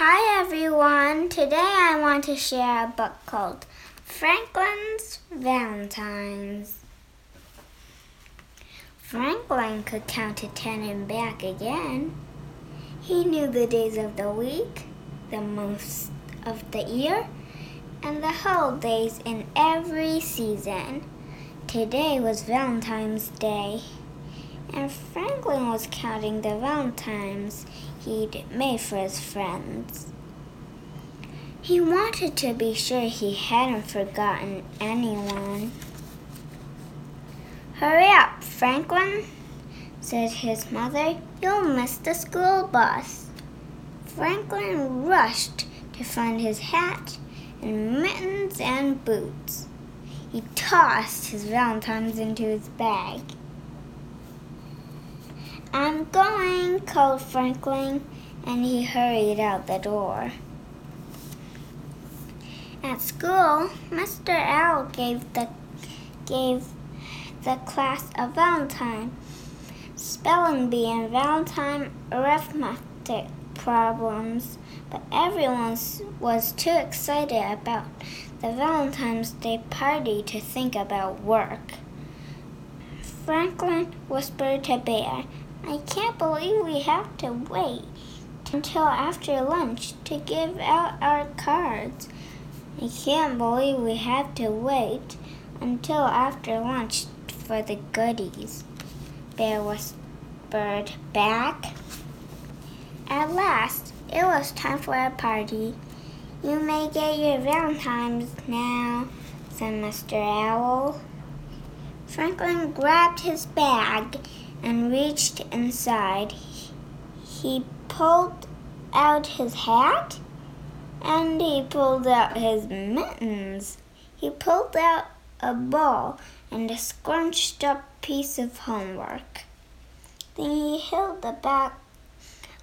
Hi everyone. Today I want to share a book called Franklin's Valentines. Franklin could count to ten and back again. He knew the days of the week, the months of the year, and the holidays in every season. Today was Valentine's Day, and Franklin was counting the Valentines he'd made for his friends. He wanted to be sure he hadn't forgotten anyone. Hurry up, Franklin, said his mother. You'll miss the school bus. Franklin rushed to find his hat and mittens and boots. He tossed his valentines into his bag. I'm going, called Franklin, and he hurried out the door. At school, Mr. Owl gave the gave the class a Valentine spelling bee and Valentine arithmetic problems, but everyone was too excited about the Valentine's Day party to think about work. Franklin whispered to Bear, I can't believe we have to wait until after lunch to give out our cards. I can't believe we have to wait until after lunch for the goodies. Bear whispered back. At last, it was time for a party. You may get your Valentines now, said Mr. Owl. Franklin grabbed his bag and reached inside. He pulled out his hat and he pulled out his mittens. He pulled out a ball and a scrunched up piece of homework. Then he held the bag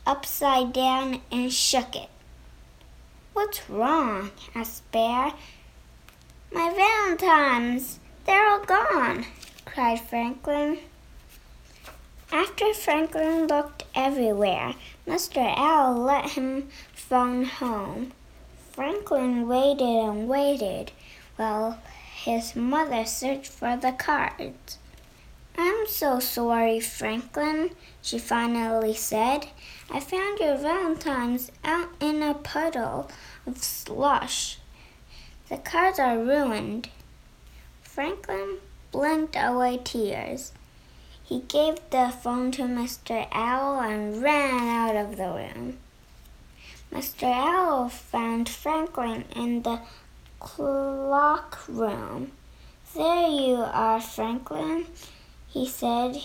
upside down and shook it. What's wrong? asked Bear. My valentines, they're all gone, cried Franklin. After Franklin looked everywhere, Mr. Owl let him phone home. Franklin waited and waited while his mother searched for the cards. I'm so sorry, Franklin, she finally said. I found your valentines out in a puddle of slush. The cards are ruined. Franklin blinked away tears. He gave the phone to Mr. Owl and ran out of the room. Mr. Owl found Franklin in the clock room. There you are, Franklin, he said.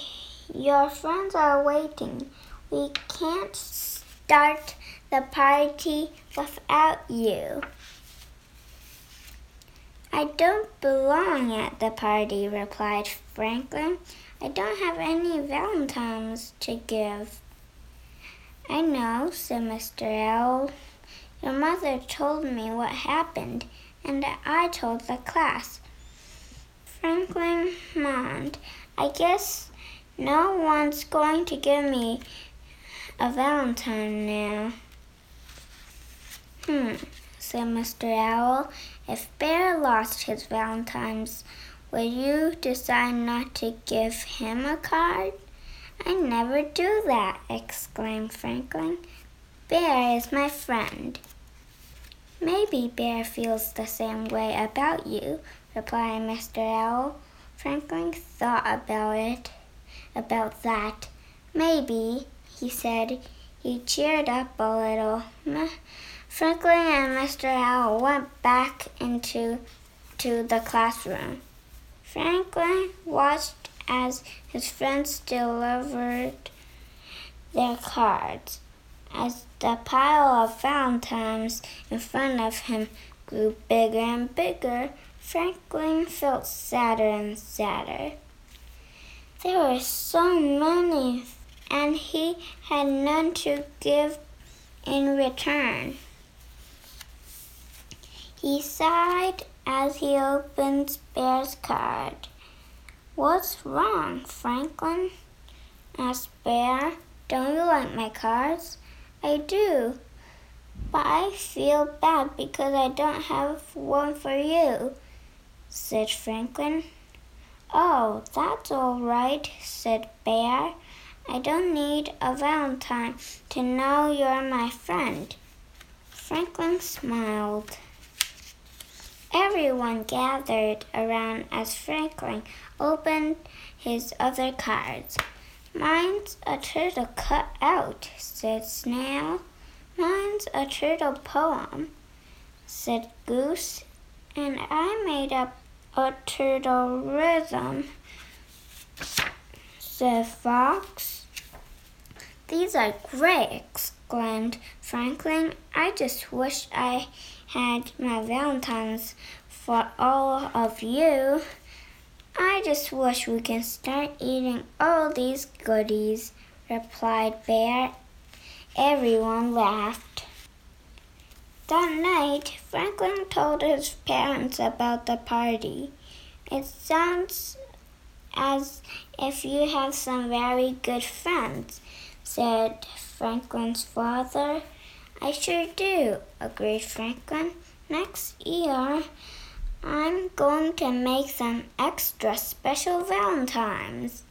Your friends are waiting. We can't start the party without you. I don't belong at the party, replied Franklin. I don't have any valentines to give. I know, said Mr. Owl. Your mother told me what happened, and I told the class. Franklin moaned. I guess no one's going to give me a valentine now. Hmm, said Mr. Owl. If Bear lost his valentines, Will you decide not to give him a card? I never do that, exclaimed Franklin. Bear is my friend. Maybe Bear feels the same way about you, replied Mr. Owl. Franklin thought about it, about that. Maybe, he said. He cheered up a little. Franklin and Mr. Owl went back into to the classroom. Franklin watched as his friends delivered their cards. As the pile of valentines in front of him grew bigger and bigger, Franklin felt sadder and sadder. There were so many, and he had none to give in return. He sighed as he opened Bear's card. What's wrong, Franklin? asked Bear. Don't you like my cards? I do. But I feel bad because I don't have one for you, said Franklin. Oh, that's all right, said Bear. I don't need a Valentine to know you're my friend. Franklin smiled. Everyone gathered around as Franklin opened his other cards. Mine's a turtle cut out, said Snail. Mine's a turtle poem, said Goose. And I made up a turtle rhythm, said Fox. These are great, exclaimed Franklin. I just wish I had my Valentines for all of you. I just wish we can start eating all these goodies, replied Bear. Everyone laughed. That night, Franklin told his parents about the party. It sounds as if you have some very good friends, said Franklin's father. I sure do, agreed Franklin. Next year, I'm going to make some extra special Valentines.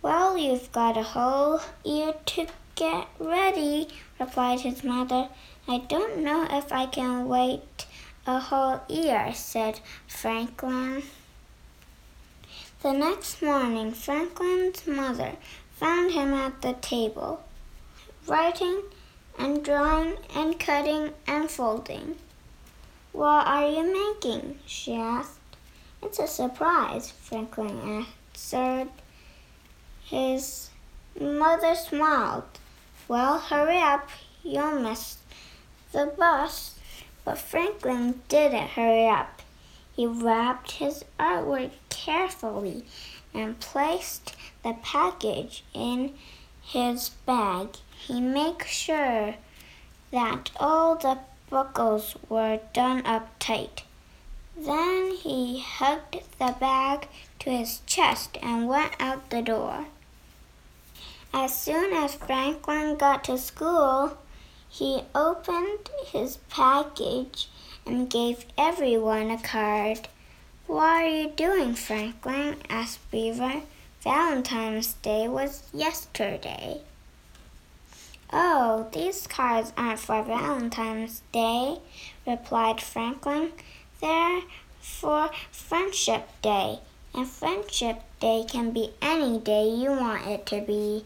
Well, you've got a whole year to get ready, replied his mother. I don't know if I can wait a whole year, said Franklin. The next morning, Franklin's mother found him at the table, writing and drawing and cutting and folding. What are you making? she asked. It's a surprise, Franklin answered. His mother smiled. Well, hurry up, you'll miss the bus. But Franklin didn't hurry up. He wrapped his artwork carefully and placed the package in his bag. He made sure that all the buckles were done up tight. Then he hugged the bag to his chest and went out the door. As soon as Franklin got to school, he opened his package and gave everyone a card. What are you doing, Franklin? asked Beaver. Valentine's Day was yesterday. Oh, these cards aren't for Valentine's Day, replied Franklin. They're for Friendship Day, and Friendship Day can be any day you want it to be.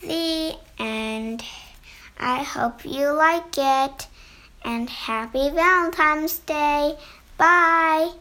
The end. I hope you like it, and happy Valentine's Day. Bye.